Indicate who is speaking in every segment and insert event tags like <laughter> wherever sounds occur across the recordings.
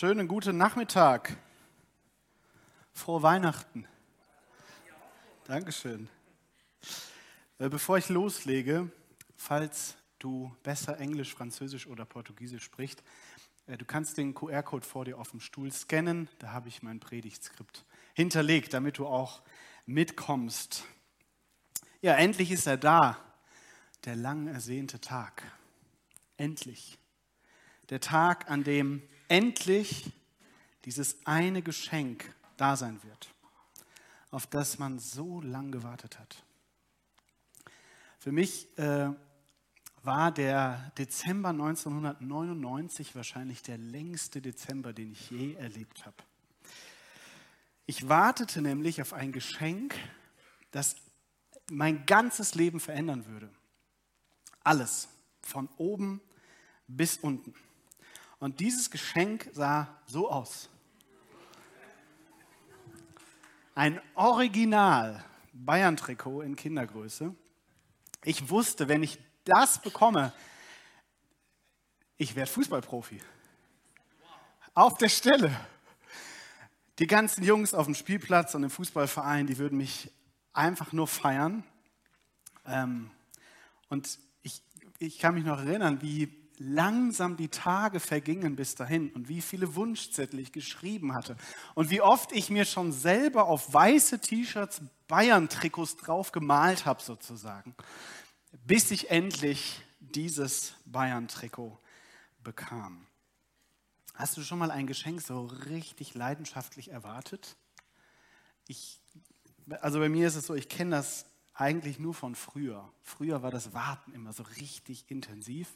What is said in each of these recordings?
Speaker 1: Schönen guten Nachmittag. Frohe Weihnachten. Dankeschön. Äh, bevor ich loslege, falls du besser Englisch, Französisch oder Portugiesisch sprichst, äh, du kannst den QR-Code vor dir auf dem Stuhl scannen. Da habe ich mein Predigtskript hinterlegt, damit du auch mitkommst. Ja, endlich ist er da, der lang ersehnte Tag. Endlich. Der Tag, an dem endlich dieses eine Geschenk da sein wird, auf das man so lang gewartet hat. Für mich äh, war der Dezember 1999 wahrscheinlich der längste Dezember, den ich je erlebt habe. Ich wartete nämlich auf ein Geschenk, das mein ganzes Leben verändern würde. Alles, von oben bis unten. Und dieses Geschenk sah so aus. Ein Original Bayern-Trikot in Kindergröße. Ich wusste, wenn ich das bekomme, ich werde Fußballprofi. Auf der Stelle. Die ganzen Jungs auf dem Spielplatz und im Fußballverein, die würden mich einfach nur feiern. Ähm, und ich, ich kann mich noch erinnern, wie langsam die Tage vergingen bis dahin und wie viele Wunschzettel ich geschrieben hatte und wie oft ich mir schon selber auf weiße T-Shirts Bayern-Trikots drauf gemalt habe sozusagen, bis ich endlich dieses Bayern-Trikot bekam. Hast du schon mal ein Geschenk so richtig leidenschaftlich erwartet? Ich, also bei mir ist es so, ich kenne das eigentlich nur von früher. Früher war das Warten immer so richtig intensiv.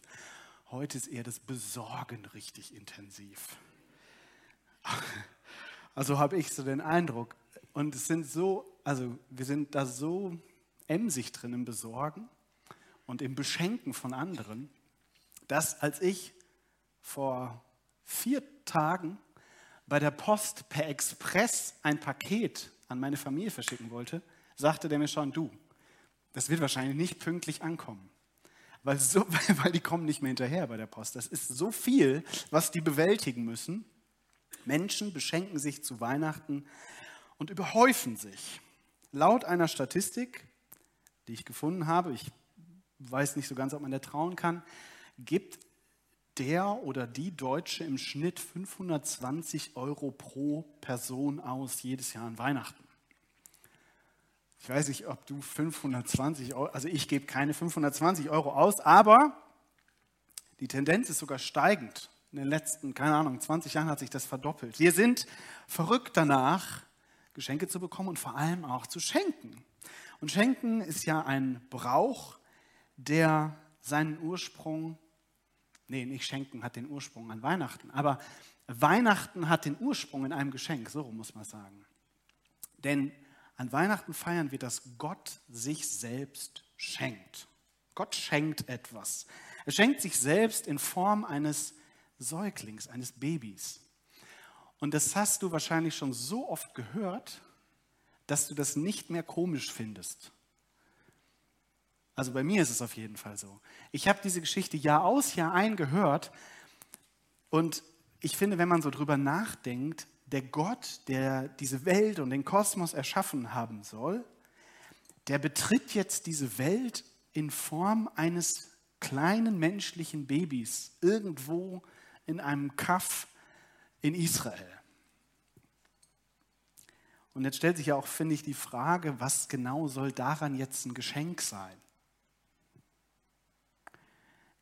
Speaker 1: Heute ist eher das Besorgen richtig intensiv. <laughs> Also habe ich so den Eindruck. Und es sind so, also wir sind da so emsig drin im Besorgen und im Beschenken von anderen, dass als ich vor vier Tagen bei der Post per Express ein Paket an meine Familie verschicken wollte, sagte der mir schon, du, das wird wahrscheinlich nicht pünktlich ankommen weil, so, <laughs> weil die kommen nicht mehr hinterher bei der Post. Das ist so viel, was die bewältigen müssen. Menschen beschenken sich zu Weihnachten und überhäufen sich. Laut einer Statistik, die ich gefunden habe, ich weiß nicht so ganz, ob man der trauen kann, gibt der oder die Deutsche im Schnitt 520 Euro pro Person aus jedes Jahr an Weihnachten. Ich weiß nicht, ob du 520 Euro, also ich gebe keine 520 Euro aus, aber die Tendenz ist sogar steigend. In den letzten, keine Ahnung, 20 Jahren hat sich das verdoppelt. Wir sind verrückt danach, Geschenke zu bekommen und vor allem auch zu schenken. Und schenken ist ja ein Brauch, der seinen Ursprung, nee, nicht schenken hat den Ursprung an Weihnachten, aber Weihnachten hat den Ursprung in einem Geschenk, so muss man sagen. Denn an Weihnachten feiern wir, dass Gott sich selbst schenkt. Gott schenkt etwas. Er schenkt sich selbst in Form eines Säuglings, eines Babys. Und das hast du wahrscheinlich schon so oft gehört, dass du das nicht mehr komisch findest. Also bei mir ist es auf jeden Fall so. Ich habe diese Geschichte Jahr aus, Jahr ein gehört und ich finde, wenn man so drüber nachdenkt, der Gott, der diese Welt und den Kosmos erschaffen haben soll, der betritt jetzt diese Welt in Form eines kleinen menschlichen Babys irgendwo in einem Kaff in Israel. Und jetzt stellt sich ja auch, finde ich, die Frage, was genau soll daran jetzt ein Geschenk sein?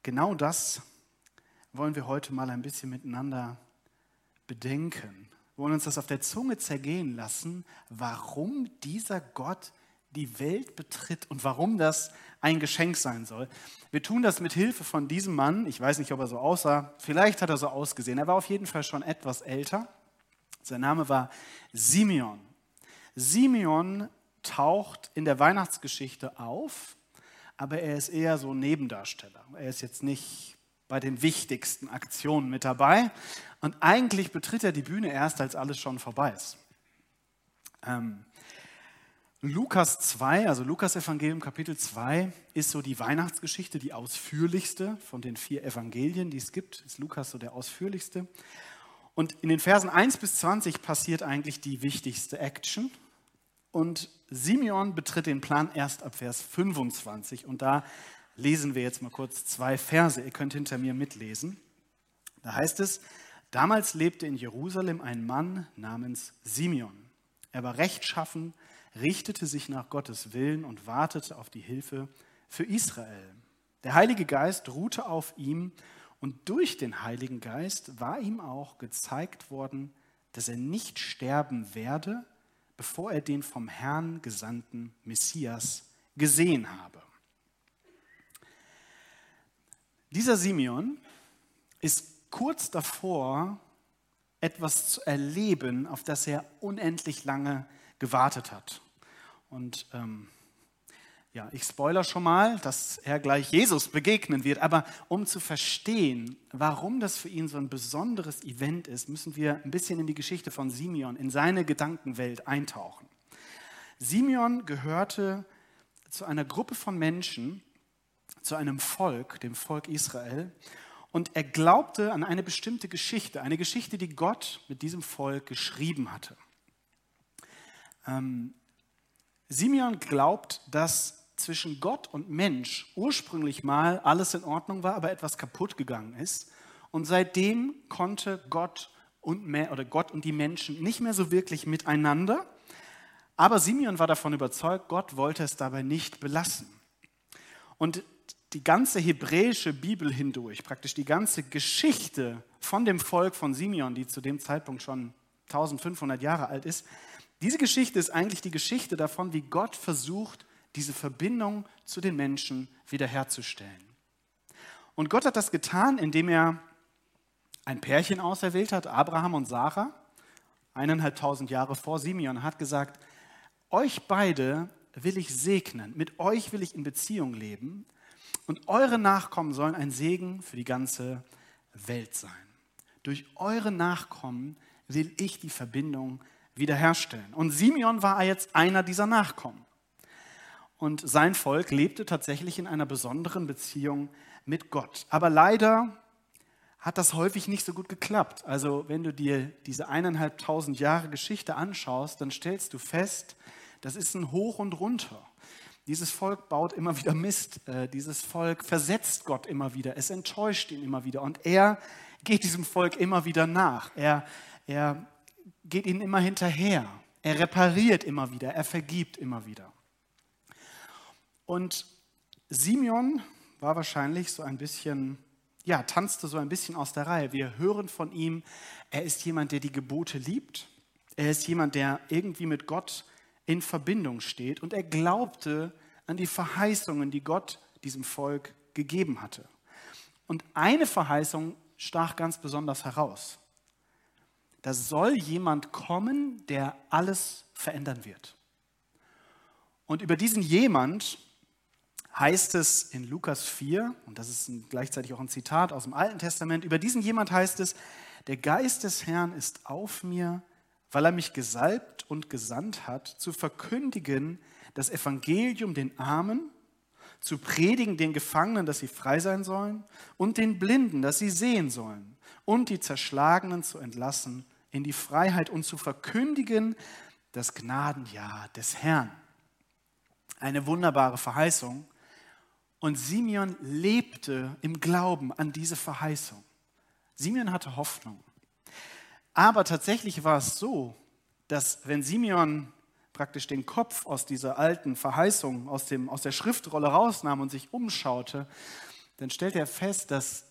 Speaker 1: Genau das wollen wir heute mal ein bisschen miteinander bedenken wollen uns das auf der Zunge zergehen lassen, warum dieser Gott die Welt betritt und warum das ein Geschenk sein soll. Wir tun das mit Hilfe von diesem Mann. Ich weiß nicht, ob er so aussah. Vielleicht hat er so ausgesehen. Er war auf jeden Fall schon etwas älter. Sein Name war Simeon. Simeon taucht in der Weihnachtsgeschichte auf, aber er ist eher so ein Nebendarsteller. Er ist jetzt nicht bei den wichtigsten Aktionen mit dabei. Und eigentlich betritt er die Bühne erst, als alles schon vorbei ist. Ähm, Lukas 2, also Lukas Evangelium Kapitel 2, ist so die Weihnachtsgeschichte, die ausführlichste von den vier Evangelien, die es gibt. Ist Lukas so der ausführlichste. Und in den Versen 1 bis 20 passiert eigentlich die wichtigste Action. Und Simeon betritt den Plan erst ab Vers 25. Und da lesen wir jetzt mal kurz zwei Verse. Ihr könnt hinter mir mitlesen. Da heißt es, damals lebte in Jerusalem ein Mann namens Simeon. Er war rechtschaffen, richtete sich nach Gottes Willen und wartete auf die Hilfe für Israel. Der Heilige Geist ruhte auf ihm und durch den Heiligen Geist war ihm auch gezeigt worden, dass er nicht sterben werde, bevor er den vom Herrn gesandten Messias gesehen habe. Dieser Simeon ist kurz davor, etwas zu erleben, auf das er unendlich lange gewartet hat. Und ähm, ja, ich spoiler schon mal, dass er gleich Jesus begegnen wird. Aber um zu verstehen, warum das für ihn so ein besonderes Event ist, müssen wir ein bisschen in die Geschichte von Simeon, in seine Gedankenwelt eintauchen. Simeon gehörte zu einer Gruppe von Menschen, zu einem Volk, dem Volk Israel. Und er glaubte an eine bestimmte Geschichte, eine Geschichte, die Gott mit diesem Volk geschrieben hatte. Ähm, Simeon glaubt, dass zwischen Gott und Mensch ursprünglich mal alles in Ordnung war, aber etwas kaputt gegangen ist. Und seitdem konnte Gott und, oder Gott und die Menschen nicht mehr so wirklich miteinander. Aber Simeon war davon überzeugt, Gott wollte es dabei nicht belassen. Und die ganze hebräische Bibel hindurch, praktisch die ganze Geschichte von dem Volk von Simeon, die zu dem Zeitpunkt schon 1500 Jahre alt ist, diese Geschichte ist eigentlich die Geschichte davon, wie Gott versucht, diese Verbindung zu den Menschen wiederherzustellen. Und Gott hat das getan, indem er ein Pärchen auserwählt hat, Abraham und Sarah, eineinhalbtausend Jahre vor Simeon, hat gesagt, euch beide will ich segnen, mit euch will ich in Beziehung leben und eure Nachkommen sollen ein Segen für die ganze Welt sein. Durch eure Nachkommen will ich die Verbindung wiederherstellen. Und Simeon war jetzt einer dieser Nachkommen. Und sein Volk lebte tatsächlich in einer besonderen Beziehung mit Gott. Aber leider hat das häufig nicht so gut geklappt. Also wenn du dir diese eineinhalbtausend Jahre Geschichte anschaust, dann stellst du fest, das ist ein Hoch und runter. Dieses Volk baut immer wieder Mist. Äh, dieses Volk versetzt Gott immer wieder. Es enttäuscht ihn immer wieder. Und er geht diesem Volk immer wieder nach. Er, er geht ihnen immer hinterher. Er repariert immer wieder. Er vergibt immer wieder. Und Simeon war wahrscheinlich so ein bisschen, ja, tanzte so ein bisschen aus der Reihe. Wir hören von ihm, er ist jemand, der die Gebote liebt. Er ist jemand, der irgendwie mit Gott in Verbindung steht. Und er glaubte an die Verheißungen, die Gott diesem Volk gegeben hatte. Und eine Verheißung stach ganz besonders heraus. Da soll jemand kommen, der alles verändern wird. Und über diesen jemand heißt es in Lukas 4, und das ist gleichzeitig auch ein Zitat aus dem Alten Testament, über diesen jemand heißt es, der Geist des Herrn ist auf mir, weil er mich gesalbt und gesandt hat, zu verkündigen das Evangelium den Armen, zu predigen den Gefangenen, dass sie frei sein sollen, und den Blinden, dass sie sehen sollen, und die Zerschlagenen zu entlassen in die Freiheit und zu verkündigen das Gnadenjahr des Herrn. Eine wunderbare Verheißung, und Simeon lebte im Glauben an diese Verheißung. Simeon hatte Hoffnung. Aber tatsächlich war es so, dass wenn Simeon praktisch den Kopf aus dieser alten Verheißung, aus, dem, aus der Schriftrolle rausnahm und sich umschaute, dann stellte er fest, dass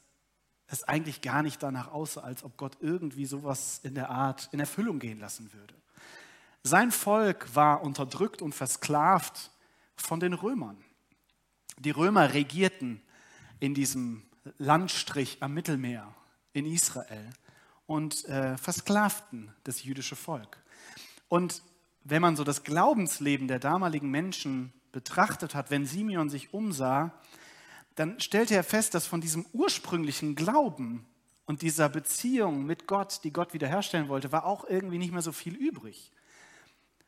Speaker 1: es eigentlich gar nicht danach aussah, als ob Gott irgendwie sowas in der Art in Erfüllung gehen lassen würde. Sein Volk war unterdrückt und versklavt von den Römern. Die Römer regierten in diesem Landstrich am Mittelmeer in Israel und äh, versklavten das jüdische Volk. Und wenn man so das Glaubensleben der damaligen Menschen betrachtet hat, wenn Simeon sich umsah, dann stellte er fest, dass von diesem ursprünglichen Glauben und dieser Beziehung mit Gott, die Gott wiederherstellen wollte, war auch irgendwie nicht mehr so viel übrig.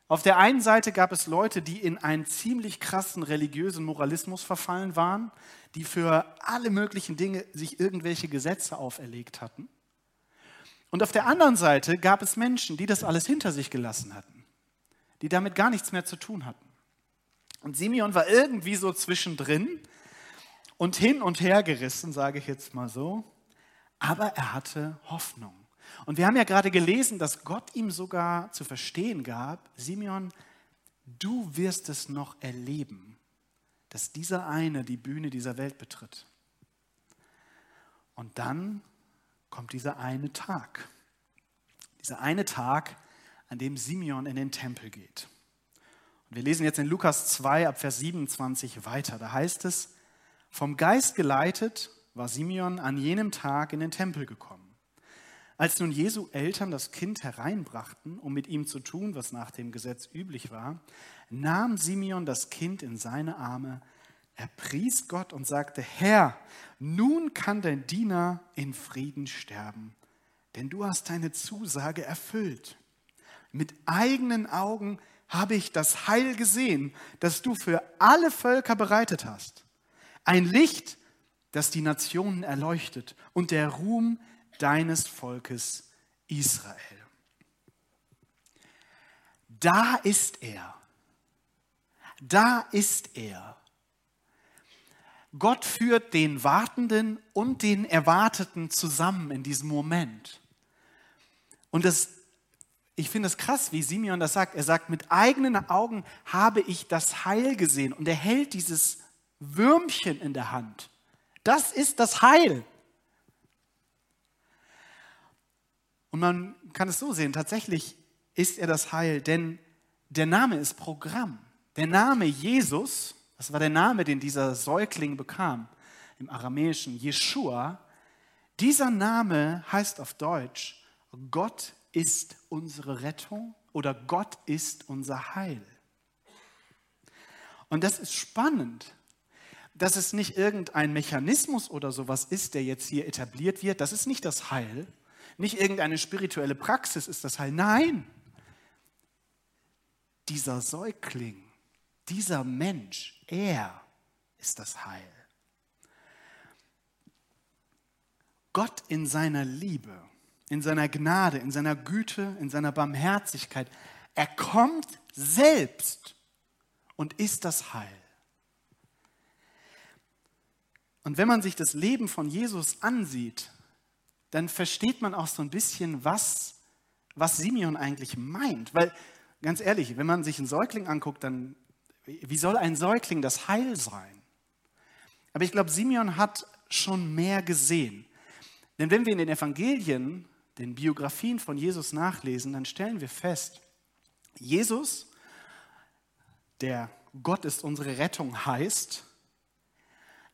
Speaker 1: Auf der einen Seite gab es Leute, die in einen ziemlich krassen religiösen Moralismus verfallen waren, die für alle möglichen Dinge sich irgendwelche Gesetze auferlegt hatten. Und auf der anderen Seite gab es Menschen, die das alles hinter sich gelassen hatten, die damit gar nichts mehr zu tun hatten. Und Simeon war irgendwie so zwischendrin und hin und her gerissen, sage ich jetzt mal so, aber er hatte Hoffnung. Und wir haben ja gerade gelesen, dass Gott ihm sogar zu verstehen gab, Simeon, du wirst es noch erleben, dass dieser eine die Bühne dieser Welt betritt. Und dann kommt dieser eine Tag. Dieser eine Tag, an dem Simeon in den Tempel geht. Und wir lesen jetzt in Lukas 2 ab Vers 27 weiter. Da heißt es, vom Geist geleitet war Simeon an jenem Tag in den Tempel gekommen. Als nun Jesu Eltern das Kind hereinbrachten, um mit ihm zu tun, was nach dem Gesetz üblich war, nahm Simeon das Kind in seine Arme, er pries Gott und sagte, Herr, nun kann dein Diener in Frieden sterben, denn du hast deine Zusage erfüllt. Mit eigenen Augen habe ich das Heil gesehen, das du für alle Völker bereitet hast. Ein Licht, das die Nationen erleuchtet und der Ruhm deines Volkes Israel. Da ist er. Da ist er. Gott führt den Wartenden und den Erwarteten zusammen in diesem Moment. Und das, ich finde es krass, wie Simeon das sagt. Er sagt, mit eigenen Augen habe ich das Heil gesehen. Und er hält dieses Würmchen in der Hand. Das ist das Heil. Und man kann es so sehen, tatsächlich ist er das Heil, denn der Name ist Programm. Der Name Jesus, das war der Name, den dieser Säugling bekam, im aramäischen Jeshua, dieser Name heißt auf Deutsch, Gott ist unsere Rettung oder Gott ist unser Heil. Und das ist spannend, dass es nicht irgendein Mechanismus oder sowas ist, der jetzt hier etabliert wird. Das ist nicht das Heil, nicht irgendeine spirituelle Praxis ist das Heil. Nein, dieser Säugling, dieser Mensch, er ist das Heil. Gott in seiner Liebe, in seiner Gnade, in seiner Güte, in seiner Barmherzigkeit, er kommt selbst und ist das Heil. Und wenn man sich das Leben von Jesus ansieht, dann versteht man auch so ein bisschen, was, was Simeon eigentlich meint. Weil, ganz ehrlich, wenn man sich einen Säugling anguckt, dann, wie soll ein Säugling das Heil sein? Aber ich glaube, Simeon hat schon mehr gesehen. Denn wenn wir in den Evangelien, den Biografien von Jesus nachlesen, dann stellen wir fest, Jesus, der Gott ist unsere Rettung heißt,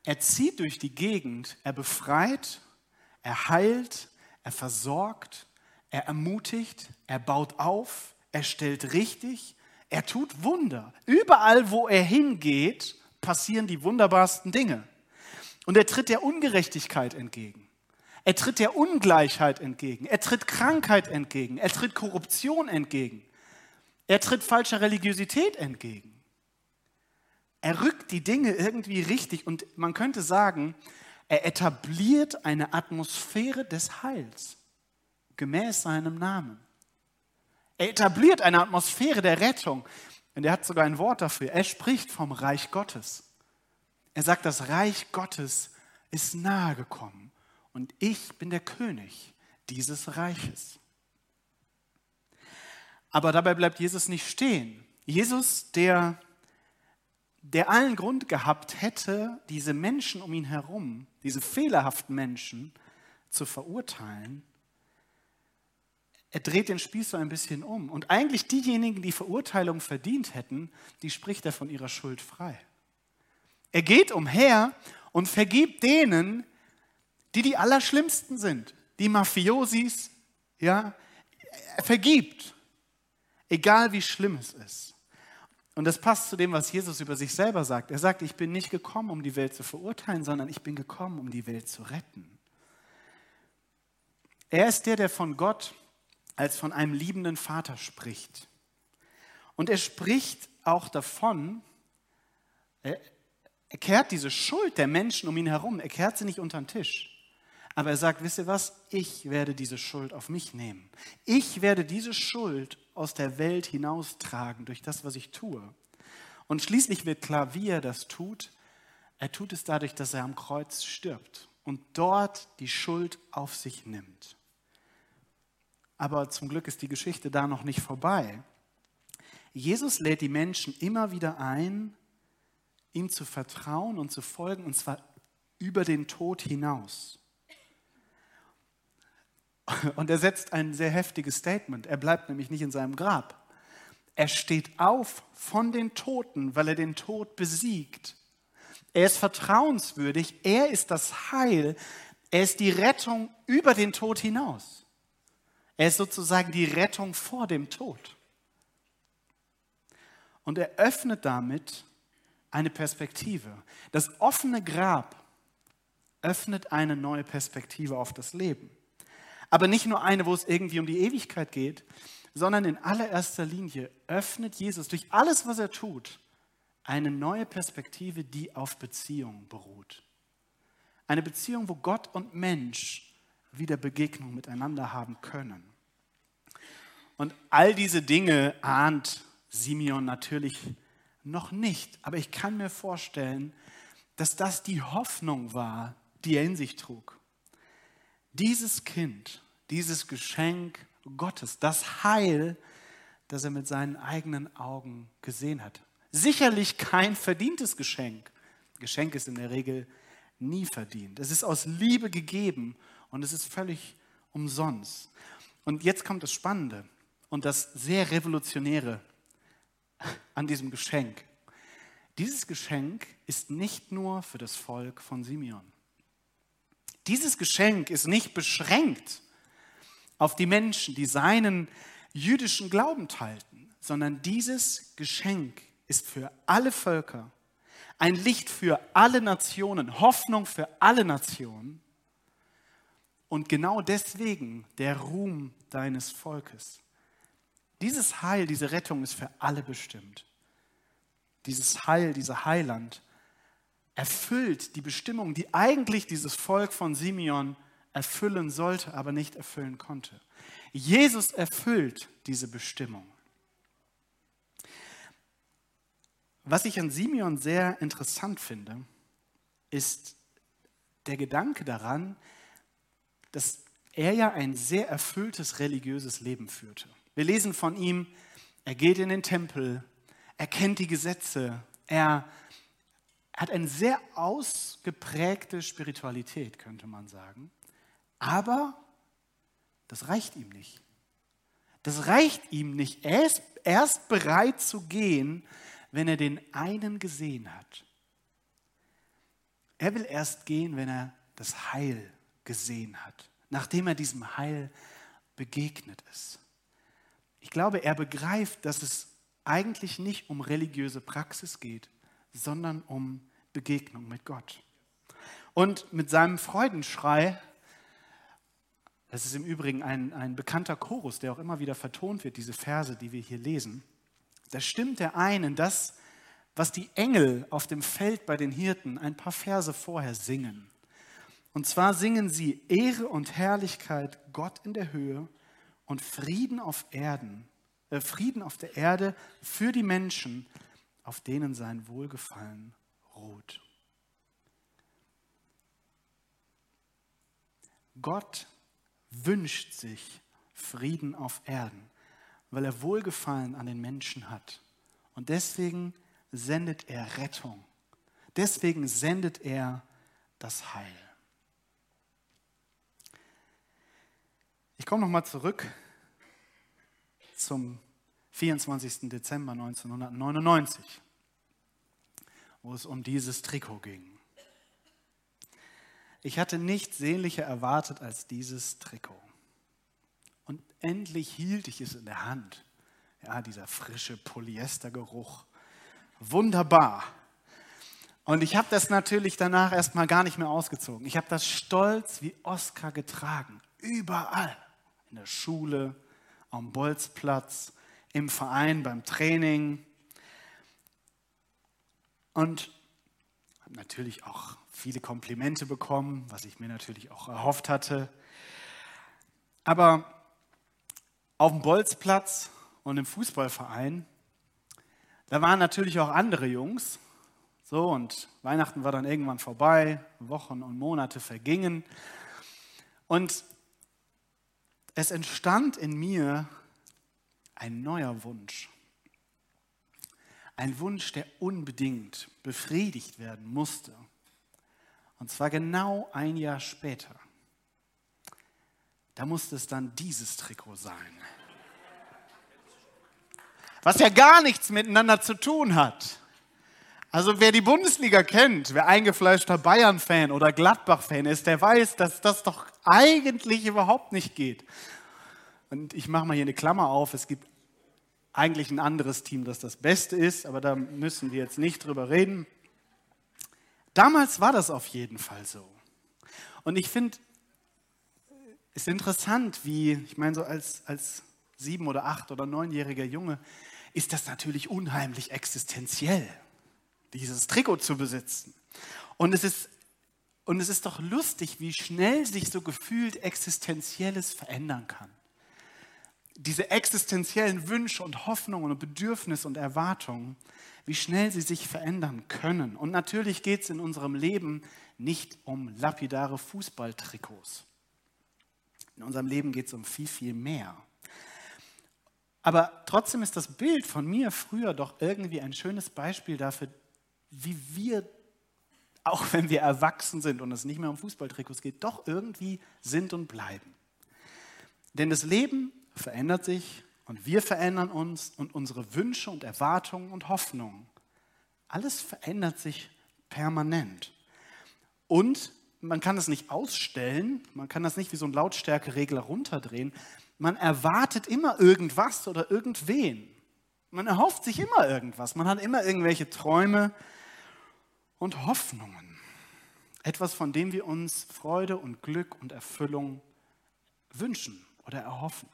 Speaker 1: er zieht durch die Gegend, er befreit er heilt, er versorgt, er ermutigt, er baut auf, er stellt richtig, er tut Wunder. Überall, wo er hingeht, passieren die wunderbarsten Dinge. Und er tritt der Ungerechtigkeit entgegen. Er tritt der Ungleichheit entgegen. Er tritt Krankheit entgegen. Er tritt Korruption entgegen. Er tritt falscher Religiosität entgegen. Er rückt die Dinge irgendwie richtig und man könnte sagen, er etabliert eine Atmosphäre des Heils gemäß seinem Namen. Er etabliert eine Atmosphäre der Rettung. Und er hat sogar ein Wort dafür. Er spricht vom Reich Gottes. Er sagt, das Reich Gottes ist nahe gekommen und ich bin der König dieses Reiches. Aber dabei bleibt Jesus nicht stehen. Jesus, der der allen Grund gehabt hätte, diese Menschen um ihn herum, diese fehlerhaften Menschen zu verurteilen, er dreht den Spieß so ein bisschen um. Und eigentlich diejenigen, die Verurteilung verdient hätten, die spricht er von ihrer Schuld frei. Er geht umher und vergibt denen, die die Allerschlimmsten sind, die Mafiosis, ja, er vergibt, egal wie schlimm es ist. Und das passt zu dem, was Jesus über sich selber sagt. Er sagt, ich bin nicht gekommen, um die Welt zu verurteilen, sondern ich bin gekommen, um die Welt zu retten. Er ist der, der von Gott als von einem liebenden Vater spricht. Und er spricht auch davon, er, kehrt diese Schuld der Menschen um ihn herum, er kehrt sie nicht unter den Tisch. Aber er sagt, wisst ihr was? Ich werde diese Schuld auf mich nehmen. Ich werde diese Schuld aus der Welt hinaustragen durch das, was ich tue. Und schließlich wird klar, wie er das tut. Er tut es dadurch, dass er am Kreuz stirbt und dort die Schuld auf sich nimmt. Aber zum Glück ist die Geschichte da noch nicht vorbei. Jesus lädt die Menschen immer wieder ein, ihm zu vertrauen und zu folgen, und zwar über den Tod hinaus. Und er setzt ein sehr heftiges Statement. Er bleibt nämlich nicht in seinem Grab. Er steht auf von den Toten, weil er den Tod besiegt. Er ist vertrauenswürdig. Er ist das Heil. Er ist die Rettung über den Tod hinaus. Er ist sozusagen die Rettung vor dem Tod. Und er öffnet damit eine Perspektive. Das offene Grab öffnet eine neue Perspektive auf das Leben. Aber nicht nur eine, wo es irgendwie um die Ewigkeit geht, sondern in allererster Linie öffnet Jesus durch alles, was er tut, eine neue Perspektive, die auf Beziehung beruht. Eine Beziehung, wo Gott und Mensch wieder Begegnung miteinander haben können. Und all diese Dinge ahnt Simeon natürlich noch nicht. Aber ich kann mir vorstellen, dass das die Hoffnung war, die er in sich trug. Dieses Kind, dieses Geschenk Gottes, das Heil, das er mit seinen eigenen Augen gesehen hat. Sicherlich kein verdientes Geschenk. Geschenk ist in der Regel nie verdient. Es ist aus Liebe gegeben und es ist völlig umsonst. Und jetzt kommt das Spannende und das sehr Revolutionäre an diesem Geschenk. Dieses Geschenk ist nicht nur für das Volk von Simeon. Dieses Geschenk ist nicht beschränkt auf die Menschen, die seinen jüdischen Glauben teilten, sondern dieses Geschenk ist für alle Völker, ein Licht für alle Nationen, Hoffnung für alle Nationen und genau deswegen der Ruhm deines Volkes. Dieses Heil, diese Rettung ist für alle bestimmt. Dieses Heil, dieser Heiland erfüllt die Bestimmung, die eigentlich dieses Volk von Simeon erfüllen sollte, aber nicht erfüllen konnte. Jesus erfüllt diese Bestimmung. Was ich an Simeon sehr interessant finde, ist der Gedanke daran, dass er ja ein sehr erfülltes religiöses Leben führte. Wir lesen von ihm, er geht in den Tempel, er kennt die Gesetze, er hat eine sehr ausgeprägte Spiritualität, könnte man sagen. Aber das reicht ihm nicht. Das reicht ihm nicht. Er ist erst bereit zu gehen, wenn er den einen gesehen hat. Er will erst gehen, wenn er das Heil gesehen hat, nachdem er diesem Heil begegnet ist. Ich glaube, er begreift, dass es eigentlich nicht um religiöse Praxis geht, sondern um Begegnung mit Gott. Und mit seinem Freudenschrei, das ist im Übrigen ein, ein bekannter Chorus, der auch immer wieder vertont wird, diese Verse, die wir hier lesen, da stimmt er ein in das, was die Engel auf dem Feld bei den Hirten ein paar Verse vorher singen. Und zwar singen sie Ehre und Herrlichkeit Gott in der Höhe und Frieden auf Erden, äh, Frieden auf der Erde für die Menschen, auf denen sein Wohlgefallen ruht. Gott wünscht sich Frieden auf Erden, weil er Wohlgefallen an den Menschen hat. Und deswegen sendet er Rettung. Deswegen sendet er das Heil. Ich komme nochmal zurück zum 24. Dezember 1999, wo es um dieses Trikot ging. Ich hatte nichts sehnlicher erwartet als dieses Trikot. Und endlich hielt ich es in der Hand. Ja, dieser frische Polyestergeruch. Wunderbar. Und ich habe das natürlich danach erstmal gar nicht mehr ausgezogen. Ich habe das stolz wie Oscar getragen. Überall in der Schule, am Bolzplatz, im Verein, beim Training. Und Habe natürlich auch viele Komplimente bekommen, was ich mir natürlich auch erhofft hatte. Aber auf dem Bolzplatz und im Fußballverein, da waren natürlich auch andere Jungs. So, und Weihnachten war dann irgendwann vorbei, Wochen und Monate vergingen. Und es entstand in mir ein neuer Wunsch. Ein Wunsch, der unbedingt befriedigt werden musste. Und zwar genau ein Jahr später. Da musste es dann dieses Trikot sein. Was ja gar nichts miteinander zu tun hat. Also wer die Bundesliga kennt, wer eingefleischter Bayern-Fan oder Gladbach-Fan ist, der weiß, dass das doch eigentlich überhaupt nicht geht. Und ich mache mal hier eine Klammer auf. Es gibt eigentlich ein anderes Team, das das Beste ist, aber da müssen wir jetzt nicht drüber reden. Damals war das auf jeden Fall so. Und ich finde es ist interessant, wie, ich meine, so als, als sieben- oder acht- oder neunjähriger Junge ist das natürlich unheimlich existenziell, dieses Trikot zu besitzen. Und es ist, und es ist doch lustig, wie schnell sich so gefühlt Existenzielles verändern kann diese existenziellen Wünsche und Hoffnungen und Bedürfnisse und Erwartungen, wie schnell sie sich verändern können. Und natürlich geht es in unserem Leben nicht um lapidare Fußballtrikots. In unserem Leben geht es um viel, viel mehr. Aber trotzdem ist das Bild von mir früher doch irgendwie ein schönes Beispiel dafür, wie wir, auch wenn wir erwachsen sind und es nicht mehr um Fußballtrikots geht, doch irgendwie sind und bleiben. Denn das Leben verändert sich und wir verändern uns und unsere Wünsche und Erwartungen und Hoffnungen. Alles verändert sich permanent. Und man kann es nicht ausstellen, man kann das nicht wie so ein Lautstärkeregler runterdrehen. Man erwartet immer irgendwas oder irgendwen. Man erhofft sich immer irgendwas. Man hat immer irgendwelche Träume und Hoffnungen. Etwas, von dem wir uns Freude und Glück und Erfüllung wünschen oder erhoffen.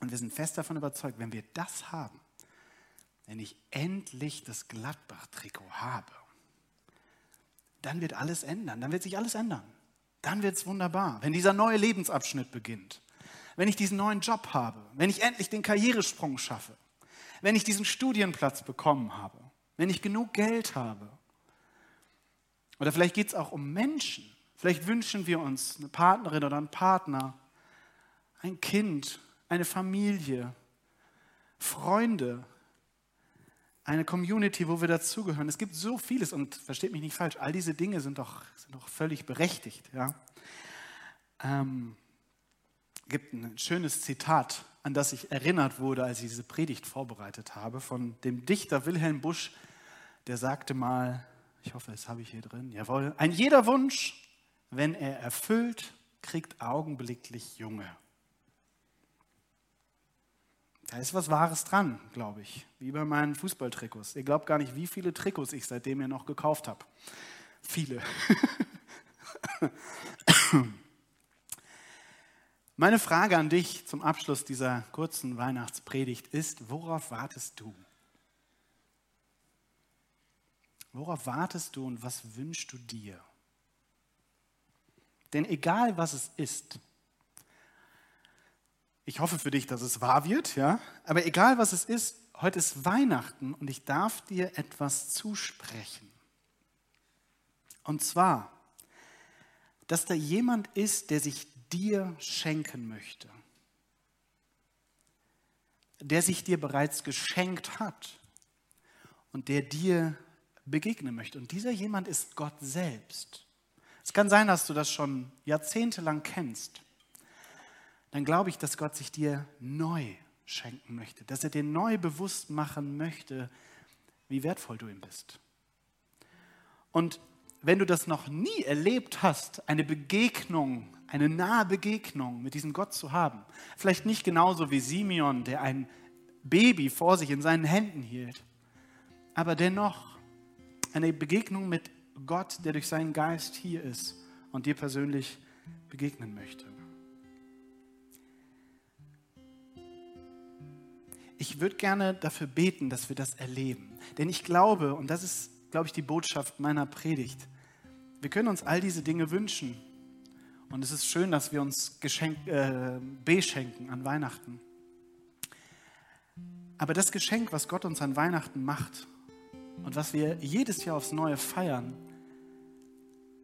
Speaker 1: Und wir sind fest davon überzeugt, wenn wir das haben, wenn ich endlich das Gladbach-Trikot habe, dann wird alles ändern, dann wird sich alles ändern. Dann wird es wunderbar, wenn dieser neue Lebensabschnitt beginnt, wenn ich diesen neuen Job habe, wenn ich endlich den Karrieresprung schaffe, wenn ich diesen Studienplatz bekommen habe, wenn ich genug Geld habe. Oder vielleicht geht es auch um Menschen. Vielleicht wünschen wir uns eine Partnerin oder einen Partner, ein Kind, eine Familie, Freunde, eine Community, wo wir dazugehören. Es gibt so vieles und versteht mich nicht falsch, all diese Dinge sind doch, sind doch völlig berechtigt. Ja? Ähm, gibt ein schönes Zitat, an das ich erinnert wurde, als ich diese Predigt vorbereitet habe, von dem Dichter Wilhelm Busch, der sagte mal, ich hoffe, das habe ich hier drin, jawohl, ein jeder Wunsch, wenn er erfüllt, kriegt augenblicklich Junge. Da ist was Wahres dran, glaube ich. Wie bei meinen Fußballtrikots. Ihr glaubt gar nicht, wie viele Trikots ich seitdem mir noch gekauft habe. Viele. <laughs> Meine Frage an dich zum Abschluss dieser kurzen Weihnachtspredigt ist, worauf wartest du? Worauf wartest du und was wünschst du dir? Denn egal was es ist, ich hoffe für dich, dass es wahr wird, ja. Aber egal was es ist, heute ist Weihnachten und ich darf dir etwas zusprechen. Und zwar, dass da jemand ist, der sich dir schenken möchte. Der sich dir bereits geschenkt hat und der dir begegnen möchte. Und dieser jemand ist Gott selbst. Es kann sein, dass du das schon jahrzehntelang kennst dann glaube ich, dass Gott sich dir neu schenken möchte, dass er dir neu bewusst machen möchte, wie wertvoll du ihm bist. Und wenn du das noch nie erlebt hast, eine Begegnung, eine nahe Begegnung mit diesem Gott zu haben, vielleicht nicht genauso wie Simeon, der ein Baby vor sich in seinen Händen hielt, aber dennoch eine Begegnung mit Gott, der durch seinen Geist hier ist und dir persönlich begegnen möchte. ich würde gerne dafür beten, dass wir das erleben. Denn ich glaube, und das ist glaube ich, die Botschaft meiner Predigt. Wir können uns all diese Dinge wünschen. Und es ist schön, dass wir uns Geschenk, äh, beschenken an Weihnachten. Aber das Geschenk, was Gott uns an Weihnachten macht und was wir jedes Jahr aufs Neue feiern,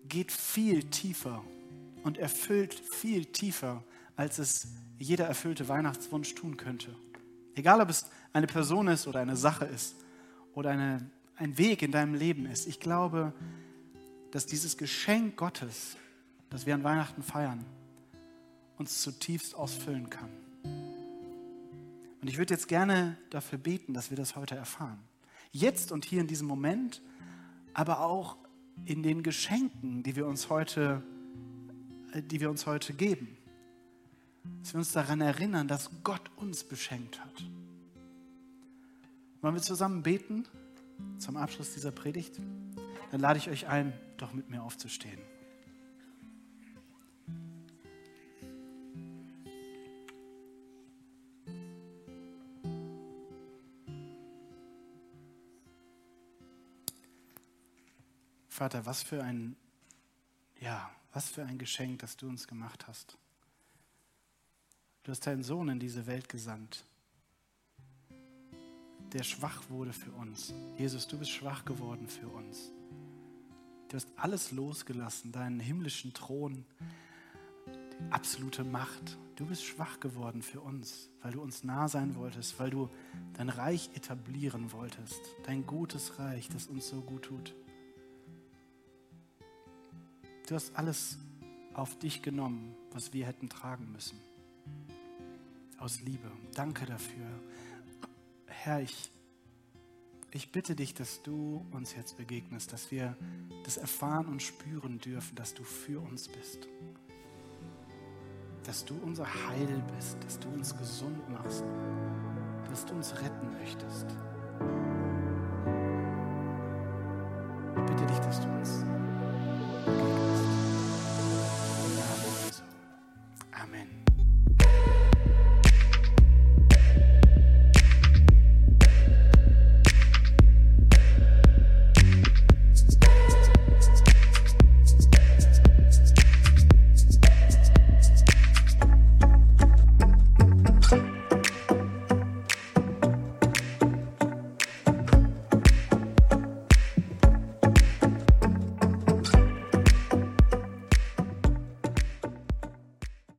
Speaker 1: geht viel tiefer und erfüllt viel tiefer, als es jeder erfüllte Weihnachtswunsch tun könnte. Egal, ob es eine Person ist oder eine Sache ist oder eine, ein Weg in deinem Leben ist. Ich glaube, dass dieses Geschenk Gottes, das wir an Weihnachten feiern, uns zutiefst ausfüllen kann. Und ich würde jetzt gerne dafür beten, dass wir das heute erfahren. Jetzt und hier in diesem Moment, aber auch in den Geschenken, die wir uns heute, äh, die wir uns heute geben. Dass wir uns daran erinnern, dass Gott uns beschenkt hat. Wollen wir zusammen beten zum Abschluss dieser Predigt? Dann lade ich euch ein, doch mit mir aufzustehen. Vater, was für ein, ja, was für ein Geschenk, das du uns gemacht hast. Du hast deinen Sohn in diese Welt gesandt, der schwach wurde für uns. Jesus, du bist schwach geworden für uns. Du hast alles losgelassen, deinen himmlischen Thron, die absolute Macht. Du bist schwach geworden für uns, weil du uns nah sein wolltest, weil du dein Reich etablieren wolltest, dein gutes Reich, das uns so gut tut. Du hast alles auf dich genommen, was wir hätten tragen müssen. Aus Liebe. Danke dafür. Herr, ich, ich bitte dich, dass du uns jetzt begegnest, dass wir das erfahren und spüren dürfen, dass du für uns bist. Dass du unser Heil bist, dass du uns gesund machst, dass du uns retten möchtest. Ich bitte dich, dass du uns begegnest.